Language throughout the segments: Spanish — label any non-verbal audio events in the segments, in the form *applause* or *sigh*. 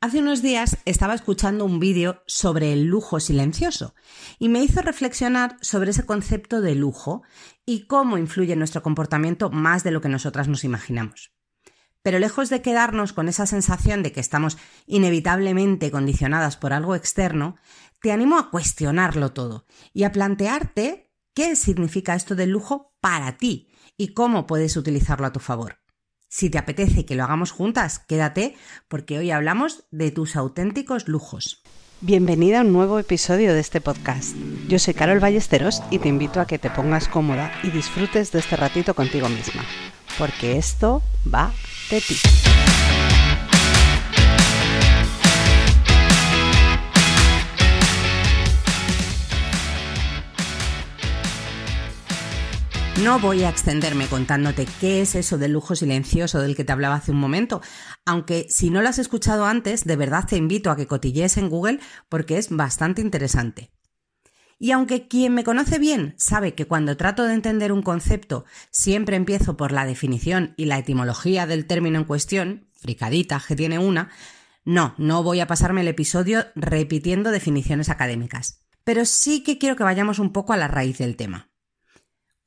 Hace unos días estaba escuchando un vídeo sobre el lujo silencioso y me hizo reflexionar sobre ese concepto de lujo y cómo influye en nuestro comportamiento más de lo que nosotras nos imaginamos. Pero lejos de quedarnos con esa sensación de que estamos inevitablemente condicionadas por algo externo, te animo a cuestionarlo todo y a plantearte qué significa esto del lujo para ti y cómo puedes utilizarlo a tu favor. Si te apetece que lo hagamos juntas, quédate porque hoy hablamos de tus auténticos lujos. Bienvenida a un nuevo episodio de este podcast. Yo soy Carol Ballesteros y te invito a que te pongas cómoda y disfrutes de este ratito contigo misma, porque esto va de ti. No voy a extenderme contándote qué es eso del lujo silencioso del que te hablaba hace un momento, aunque si no lo has escuchado antes, de verdad te invito a que cotillees en Google porque es bastante interesante. Y aunque quien me conoce bien sabe que cuando trato de entender un concepto siempre empiezo por la definición y la etimología del término en cuestión, fricadita que tiene una, no, no voy a pasarme el episodio repitiendo definiciones académicas. Pero sí que quiero que vayamos un poco a la raíz del tema.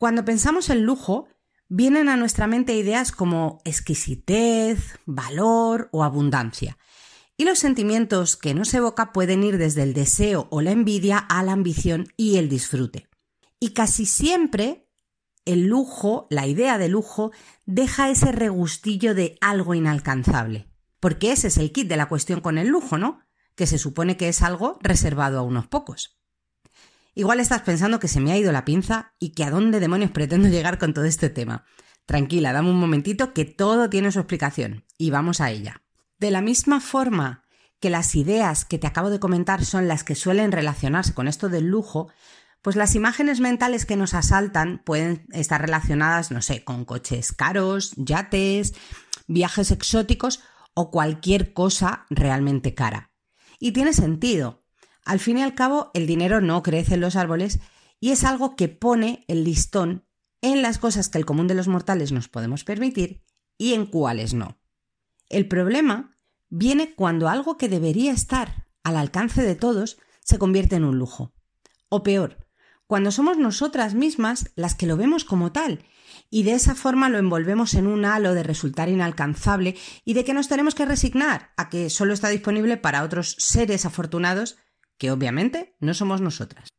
Cuando pensamos en lujo, vienen a nuestra mente ideas como exquisitez, valor o abundancia. Y los sentimientos que nos evoca pueden ir desde el deseo o la envidia a la ambición y el disfrute. Y casi siempre el lujo, la idea de lujo, deja ese regustillo de algo inalcanzable. Porque ese es el kit de la cuestión con el lujo, ¿no? Que se supone que es algo reservado a unos pocos. Igual estás pensando que se me ha ido la pinza y que a dónde demonios pretendo llegar con todo este tema. Tranquila, dame un momentito que todo tiene su explicación y vamos a ella. De la misma forma que las ideas que te acabo de comentar son las que suelen relacionarse con esto del lujo, pues las imágenes mentales que nos asaltan pueden estar relacionadas, no sé, con coches caros, yates, viajes exóticos o cualquier cosa realmente cara. Y tiene sentido, al fin y al cabo, el dinero no crece en los árboles y es algo que pone el listón en las cosas que el común de los mortales nos podemos permitir y en cuáles no. El problema viene cuando algo que debería estar al alcance de todos se convierte en un lujo. O peor, cuando somos nosotras mismas las que lo vemos como tal y de esa forma lo envolvemos en un halo de resultar inalcanzable y de que nos tenemos que resignar a que solo está disponible para otros seres afortunados que obviamente no somos nosotras.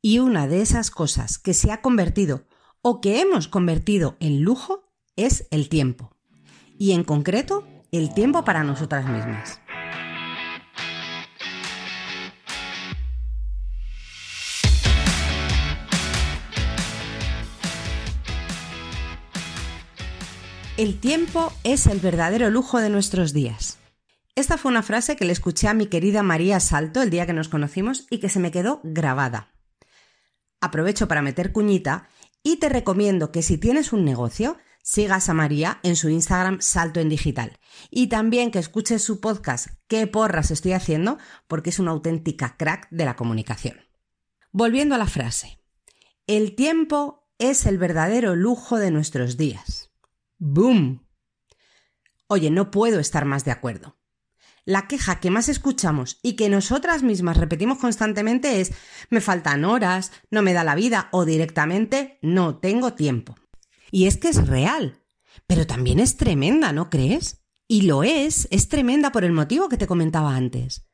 Y una de esas cosas que se ha convertido o que hemos convertido en lujo es el tiempo. Y en concreto, el tiempo para nosotras mismas. El tiempo es el verdadero lujo de nuestros días. Esta fue una frase que le escuché a mi querida María Salto el día que nos conocimos y que se me quedó grabada. Aprovecho para meter cuñita y te recomiendo que si tienes un negocio, sigas a María en su Instagram Salto en Digital y también que escuches su podcast ¿Qué porras estoy haciendo? porque es una auténtica crack de la comunicación. Volviendo a la frase. El tiempo es el verdadero lujo de nuestros días. ¡Boom! Oye, no puedo estar más de acuerdo. La queja que más escuchamos y que nosotras mismas repetimos constantemente es me faltan horas, no me da la vida o directamente no tengo tiempo. Y es que es real, pero también es tremenda, ¿no crees? Y lo es, es tremenda por el motivo que te comentaba antes.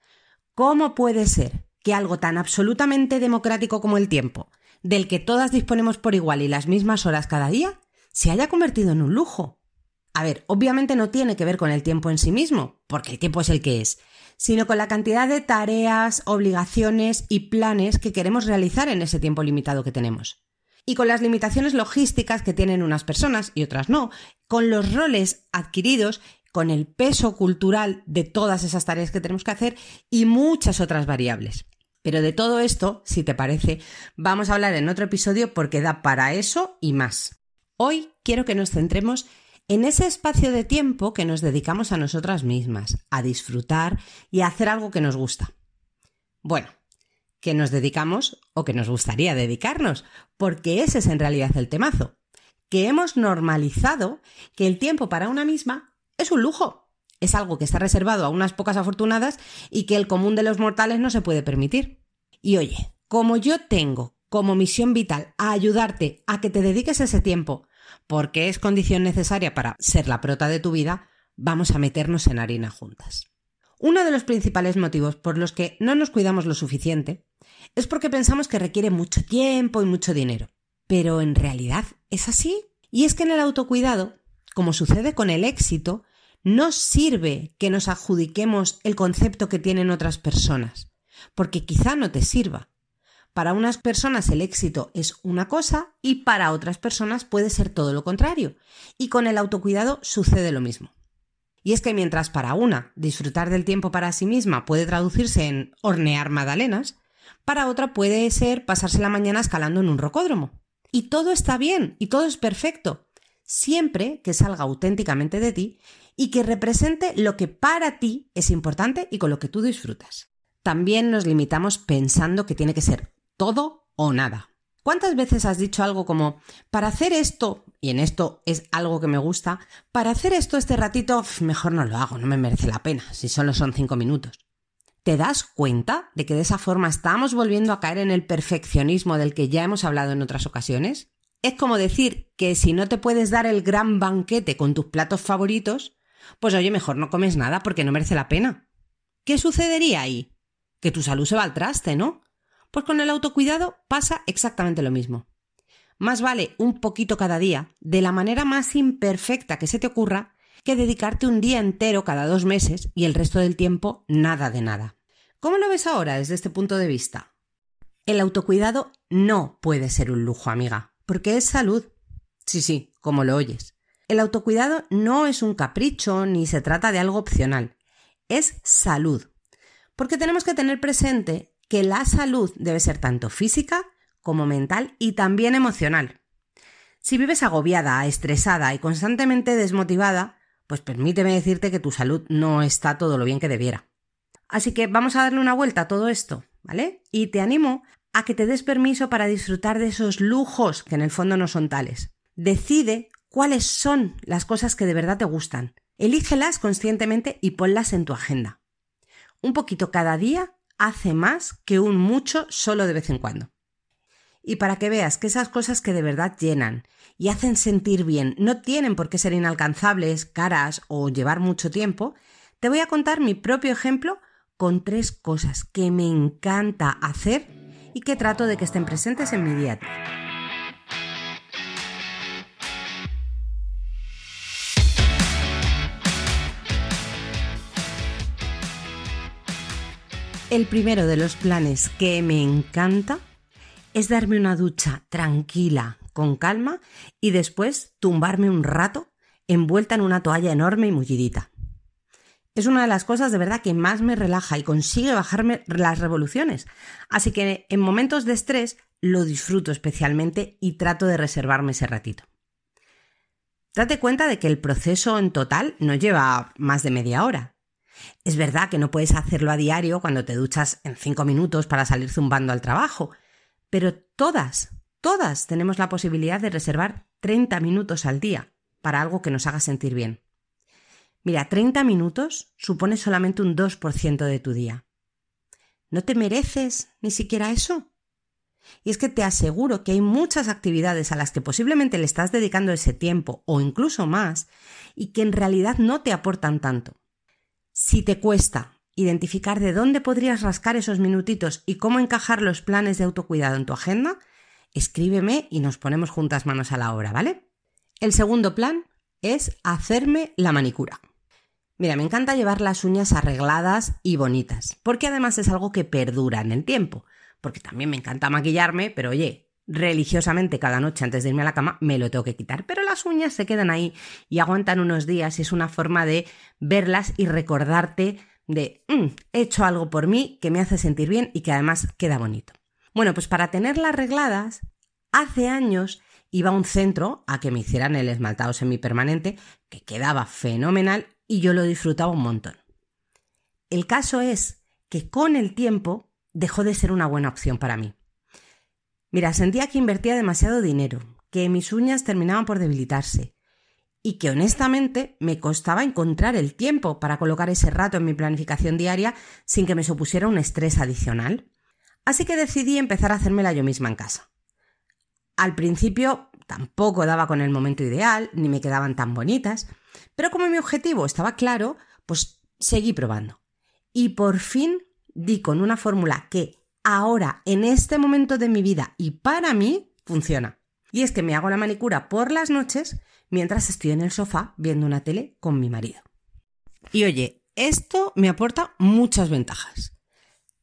¿Cómo puede ser que algo tan absolutamente democrático como el tiempo, del que todas disponemos por igual y las mismas horas cada día, se haya convertido en un lujo? A ver, obviamente no tiene que ver con el tiempo en sí mismo, porque el tiempo es el que es, sino con la cantidad de tareas, obligaciones y planes que queremos realizar en ese tiempo limitado que tenemos. Y con las limitaciones logísticas que tienen unas personas y otras no, con los roles adquiridos, con el peso cultural de todas esas tareas que tenemos que hacer y muchas otras variables. Pero de todo esto, si te parece, vamos a hablar en otro episodio porque da para eso y más. Hoy quiero que nos centremos en ese espacio de tiempo que nos dedicamos a nosotras mismas, a disfrutar y a hacer algo que nos gusta. Bueno, que nos dedicamos o que nos gustaría dedicarnos, porque ese es en realidad el temazo, que hemos normalizado que el tiempo para una misma es un lujo, Es algo que está reservado a unas pocas afortunadas y que el común de los mortales no se puede permitir. Y oye, como yo tengo como misión vital a ayudarte a que te dediques ese tiempo, porque es condición necesaria para ser la prota de tu vida, vamos a meternos en harina juntas. Uno de los principales motivos por los que no nos cuidamos lo suficiente es porque pensamos que requiere mucho tiempo y mucho dinero. Pero en realidad es así. Y es que en el autocuidado, como sucede con el éxito, no sirve que nos adjudiquemos el concepto que tienen otras personas, porque quizá no te sirva. Para unas personas el éxito es una cosa y para otras personas puede ser todo lo contrario. Y con el autocuidado sucede lo mismo. Y es que mientras para una disfrutar del tiempo para sí misma puede traducirse en hornear magdalenas, para otra puede ser pasarse la mañana escalando en un rocódromo. Y todo está bien y todo es perfecto, siempre que salga auténticamente de ti y que represente lo que para ti es importante y con lo que tú disfrutas. También nos limitamos pensando que tiene que ser todo o nada. ¿Cuántas veces has dicho algo como, para hacer esto, y en esto es algo que me gusta, para hacer esto este ratito, mejor no lo hago, no me merece la pena, si solo son cinco minutos? ¿Te das cuenta de que de esa forma estamos volviendo a caer en el perfeccionismo del que ya hemos hablado en otras ocasiones? Es como decir que si no te puedes dar el gran banquete con tus platos favoritos, pues oye, mejor no comes nada porque no merece la pena. ¿Qué sucedería ahí? Que tu salud se va al traste, ¿no? Pues con el autocuidado pasa exactamente lo mismo. Más vale un poquito cada día, de la manera más imperfecta que se te ocurra, que dedicarte un día entero cada dos meses y el resto del tiempo nada de nada. ¿Cómo lo ves ahora desde este punto de vista? El autocuidado no puede ser un lujo, amiga, porque es salud. Sí, sí, como lo oyes. El autocuidado no es un capricho ni se trata de algo opcional, es salud. Porque tenemos que tener presente que la salud debe ser tanto física como mental y también emocional. Si vives agobiada, estresada y constantemente desmotivada, pues permíteme decirte que tu salud no está todo lo bien que debiera. Así que vamos a darle una vuelta a todo esto, ¿vale? Y te animo a que te des permiso para disfrutar de esos lujos que en el fondo no son tales. Decide cuáles son las cosas que de verdad te gustan. Elígelas conscientemente y ponlas en tu agenda. Un poquito cada día hace más que un mucho solo de vez en cuando. Y para que veas que esas cosas que de verdad llenan y hacen sentir bien no tienen por qué ser inalcanzables, caras o llevar mucho tiempo, te voy a contar mi propio ejemplo con tres cosas que me encanta hacer y que trato de que estén presentes en mi día a día. El primero de los planes que me encanta es darme una ducha tranquila, con calma, y después tumbarme un rato envuelta en una toalla enorme y mullidita. Es una de las cosas de verdad que más me relaja y consigue bajarme las revoluciones. Así que en momentos de estrés lo disfruto especialmente y trato de reservarme ese ratito. Date cuenta de que el proceso en total no lleva más de media hora. Es verdad que no puedes hacerlo a diario cuando te duchas en cinco minutos para salir zumbando al trabajo, pero todas, todas tenemos la posibilidad de reservar 30 minutos al día para algo que nos haga sentir bien. Mira, 30 minutos supone solamente un 2% de tu día. ¿No te mereces ni siquiera eso? Y es que te aseguro que hay muchas actividades a las que posiblemente le estás dedicando ese tiempo o incluso más y que en realidad no te aportan tanto. Si te cuesta identificar de dónde podrías rascar esos minutitos y cómo encajar los planes de autocuidado en tu agenda, escríbeme y nos ponemos juntas manos a la obra, ¿vale? El segundo plan es hacerme la manicura. Mira, me encanta llevar las uñas arregladas y bonitas, porque además es algo que perdura en el tiempo, porque también me encanta maquillarme, pero oye, religiosamente cada noche antes de irme a la cama me lo tengo que quitar, pero las uñas se quedan ahí y aguantan unos días y es una forma de verlas y recordarte de mm, he hecho algo por mí que me hace sentir bien y que además queda bonito. Bueno, pues para tenerlas arregladas, hace años iba a un centro a que me hicieran el esmaltado semipermanente, que quedaba fenomenal y yo lo disfrutaba un montón. El caso es que con el tiempo dejó de ser una buena opción para mí. Mira, sentía que invertía demasiado dinero, que mis uñas terminaban por debilitarse y que honestamente me costaba encontrar el tiempo para colocar ese rato en mi planificación diaria sin que me supusiera un estrés adicional. Así que decidí empezar a hacérmela yo misma en casa. Al principio tampoco daba con el momento ideal, ni me quedaban tan bonitas, pero como mi objetivo estaba claro, pues seguí probando. Y por fin di con una fórmula que ahora, en este momento de mi vida y para mí, funciona. Y es que me hago la manicura por las noches mientras estoy en el sofá viendo una tele con mi marido. Y oye, esto me aporta muchas ventajas.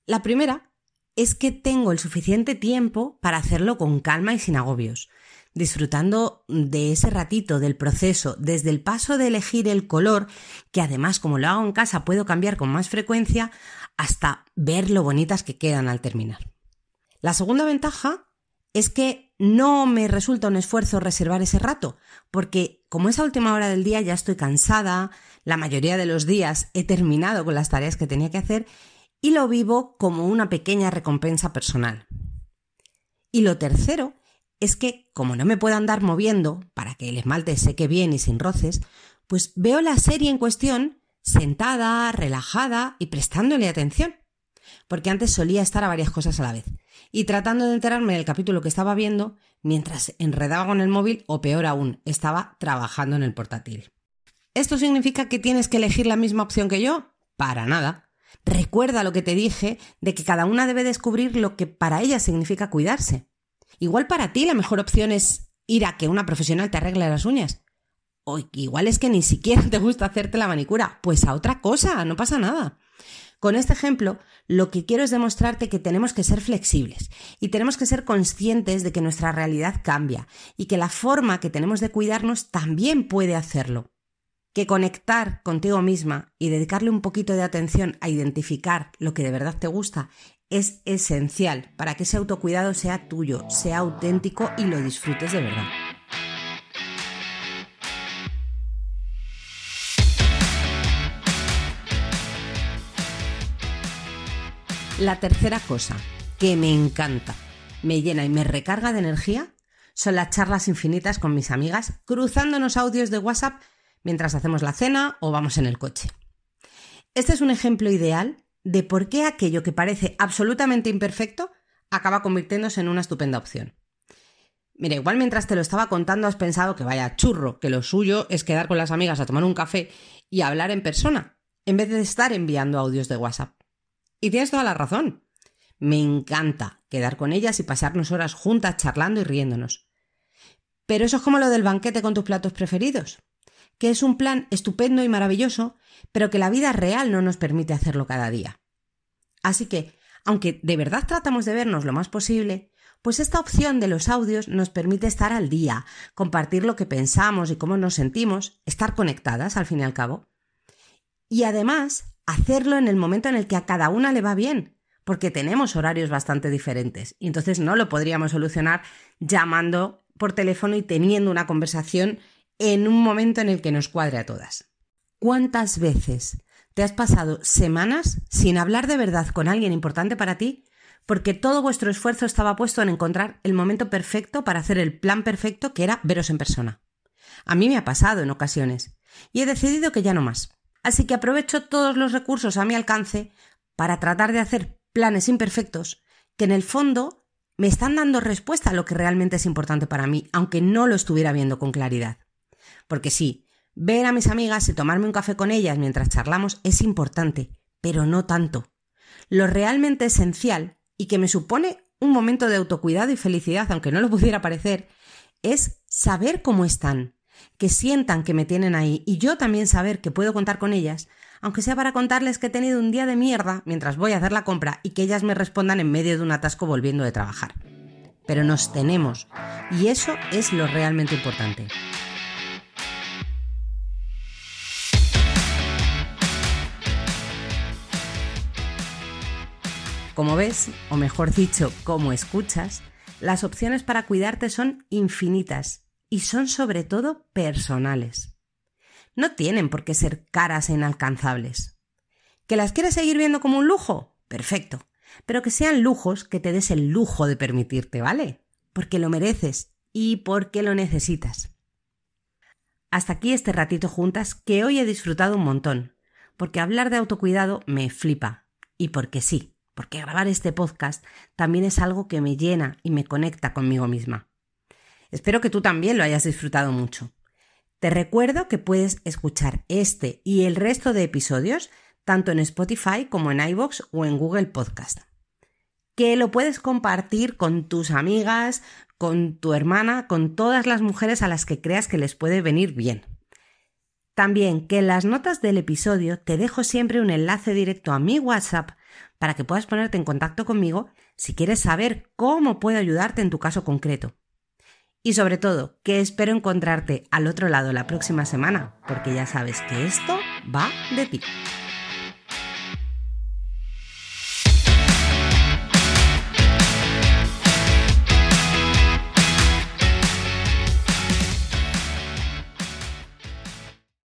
La primera es que tengo el suficiente tiempo para hacerlo con calma y sin agobios, disfrutando de ese ratito del proceso, desde el paso de elegir el color, que además como lo hago en casa puedo cambiar con más frecuencia, hasta ver lo bonitas que quedan al terminar. La segunda ventaja es que no me resulta un esfuerzo reservar ese rato, porque como es a última hora del día ya estoy cansada, la mayoría de los días he terminado con las tareas que tenía que hacer y lo vivo como una pequeña recompensa personal. Y lo tercero es que, como no me puedo andar moviendo para que el esmalte seque bien y sin roces, pues veo la serie en cuestión sentada, relajada y prestándole atención. Porque antes solía estar a varias cosas a la vez y tratando de enterarme del capítulo que estaba viendo mientras enredaba con el móvil o peor aún, estaba trabajando en el portátil. ¿Esto significa que tienes que elegir la misma opción que yo? Para nada. Recuerda lo que te dije de que cada una debe descubrir lo que para ella significa cuidarse. Igual para ti la mejor opción es ir a que una profesional te arregle las uñas. O igual es que ni siquiera *laughs* te gusta hacerte la manicura. Pues a otra cosa, no pasa nada. Con este ejemplo, lo que quiero es demostrarte que tenemos que ser flexibles y tenemos que ser conscientes de que nuestra realidad cambia y que la forma que tenemos de cuidarnos también puede hacerlo. Que conectar contigo misma y dedicarle un poquito de atención a identificar lo que de verdad te gusta es esencial para que ese autocuidado sea tuyo, sea auténtico y lo disfrutes de verdad. La tercera cosa que me encanta, me llena y me recarga de energía son las charlas infinitas con mis amigas, cruzándonos audios de WhatsApp mientras hacemos la cena o vamos en el coche. Este es un ejemplo ideal de por qué aquello que parece absolutamente imperfecto acaba convirtiéndose en una estupenda opción. Mira, igual mientras te lo estaba contando has pensado que vaya churro, que lo suyo es quedar con las amigas a tomar un café y hablar en persona, en vez de estar enviando audios de WhatsApp. Y tienes toda la razón. Me encanta quedar con ellas y pasarnos horas juntas charlando y riéndonos. Pero eso es como lo del banquete con tus platos preferidos, que es un plan estupendo y maravilloso, pero que la vida real no nos permite hacerlo cada día. Así que, aunque de verdad tratamos de vernos lo más posible, pues esta opción de los audios nos permite estar al día, compartir lo que pensamos y cómo nos sentimos, estar conectadas al fin y al cabo. Y además, hacerlo en el momento en el que a cada una le va bien, porque tenemos horarios bastante diferentes y entonces no lo podríamos solucionar llamando por teléfono y teniendo una conversación en un momento en el que nos cuadre a todas. ¿Cuántas veces te has pasado semanas sin hablar de verdad con alguien importante para ti porque todo vuestro esfuerzo estaba puesto en encontrar el momento perfecto para hacer el plan perfecto que era veros en persona? A mí me ha pasado en ocasiones y he decidido que ya no más. Así que aprovecho todos los recursos a mi alcance para tratar de hacer planes imperfectos que en el fondo me están dando respuesta a lo que realmente es importante para mí, aunque no lo estuviera viendo con claridad. Porque sí, ver a mis amigas y tomarme un café con ellas mientras charlamos es importante, pero no tanto. Lo realmente esencial y que me supone un momento de autocuidado y felicidad, aunque no lo pudiera parecer, es saber cómo están, que sientan que me tienen ahí y yo también saber que puedo contar con ellas, aunque sea para contarles que he tenido un día de mierda mientras voy a hacer la compra y que ellas me respondan en medio de un atasco volviendo de trabajar. Pero nos tenemos y eso es lo realmente importante. Como ves, o mejor dicho, como escuchas, las opciones para cuidarte son infinitas y son sobre todo personales. No tienen por qué ser caras e inalcanzables. ¿Que las quieres seguir viendo como un lujo? Perfecto. Pero que sean lujos que te des el lujo de permitirte, ¿vale? Porque lo mereces y porque lo necesitas. Hasta aquí este ratito juntas que hoy he disfrutado un montón, porque hablar de autocuidado me flipa. Y porque sí, porque grabar este podcast también es algo que me llena y me conecta conmigo misma. Espero que tú también lo hayas disfrutado mucho. Te recuerdo que puedes escuchar este y el resto de episodios tanto en Spotify como en iVoox o en Google Podcast. Que lo puedes compartir con tus amigas, con tu hermana, con todas las mujeres a las que creas que les puede venir bien. También que en las notas del episodio te dejo siempre un enlace directo a mi WhatsApp para que puedas ponerte en contacto conmigo si quieres saber cómo puedo ayudarte en tu caso concreto. Y sobre todo, que espero encontrarte al otro lado la próxima semana, porque ya sabes que esto va de ti.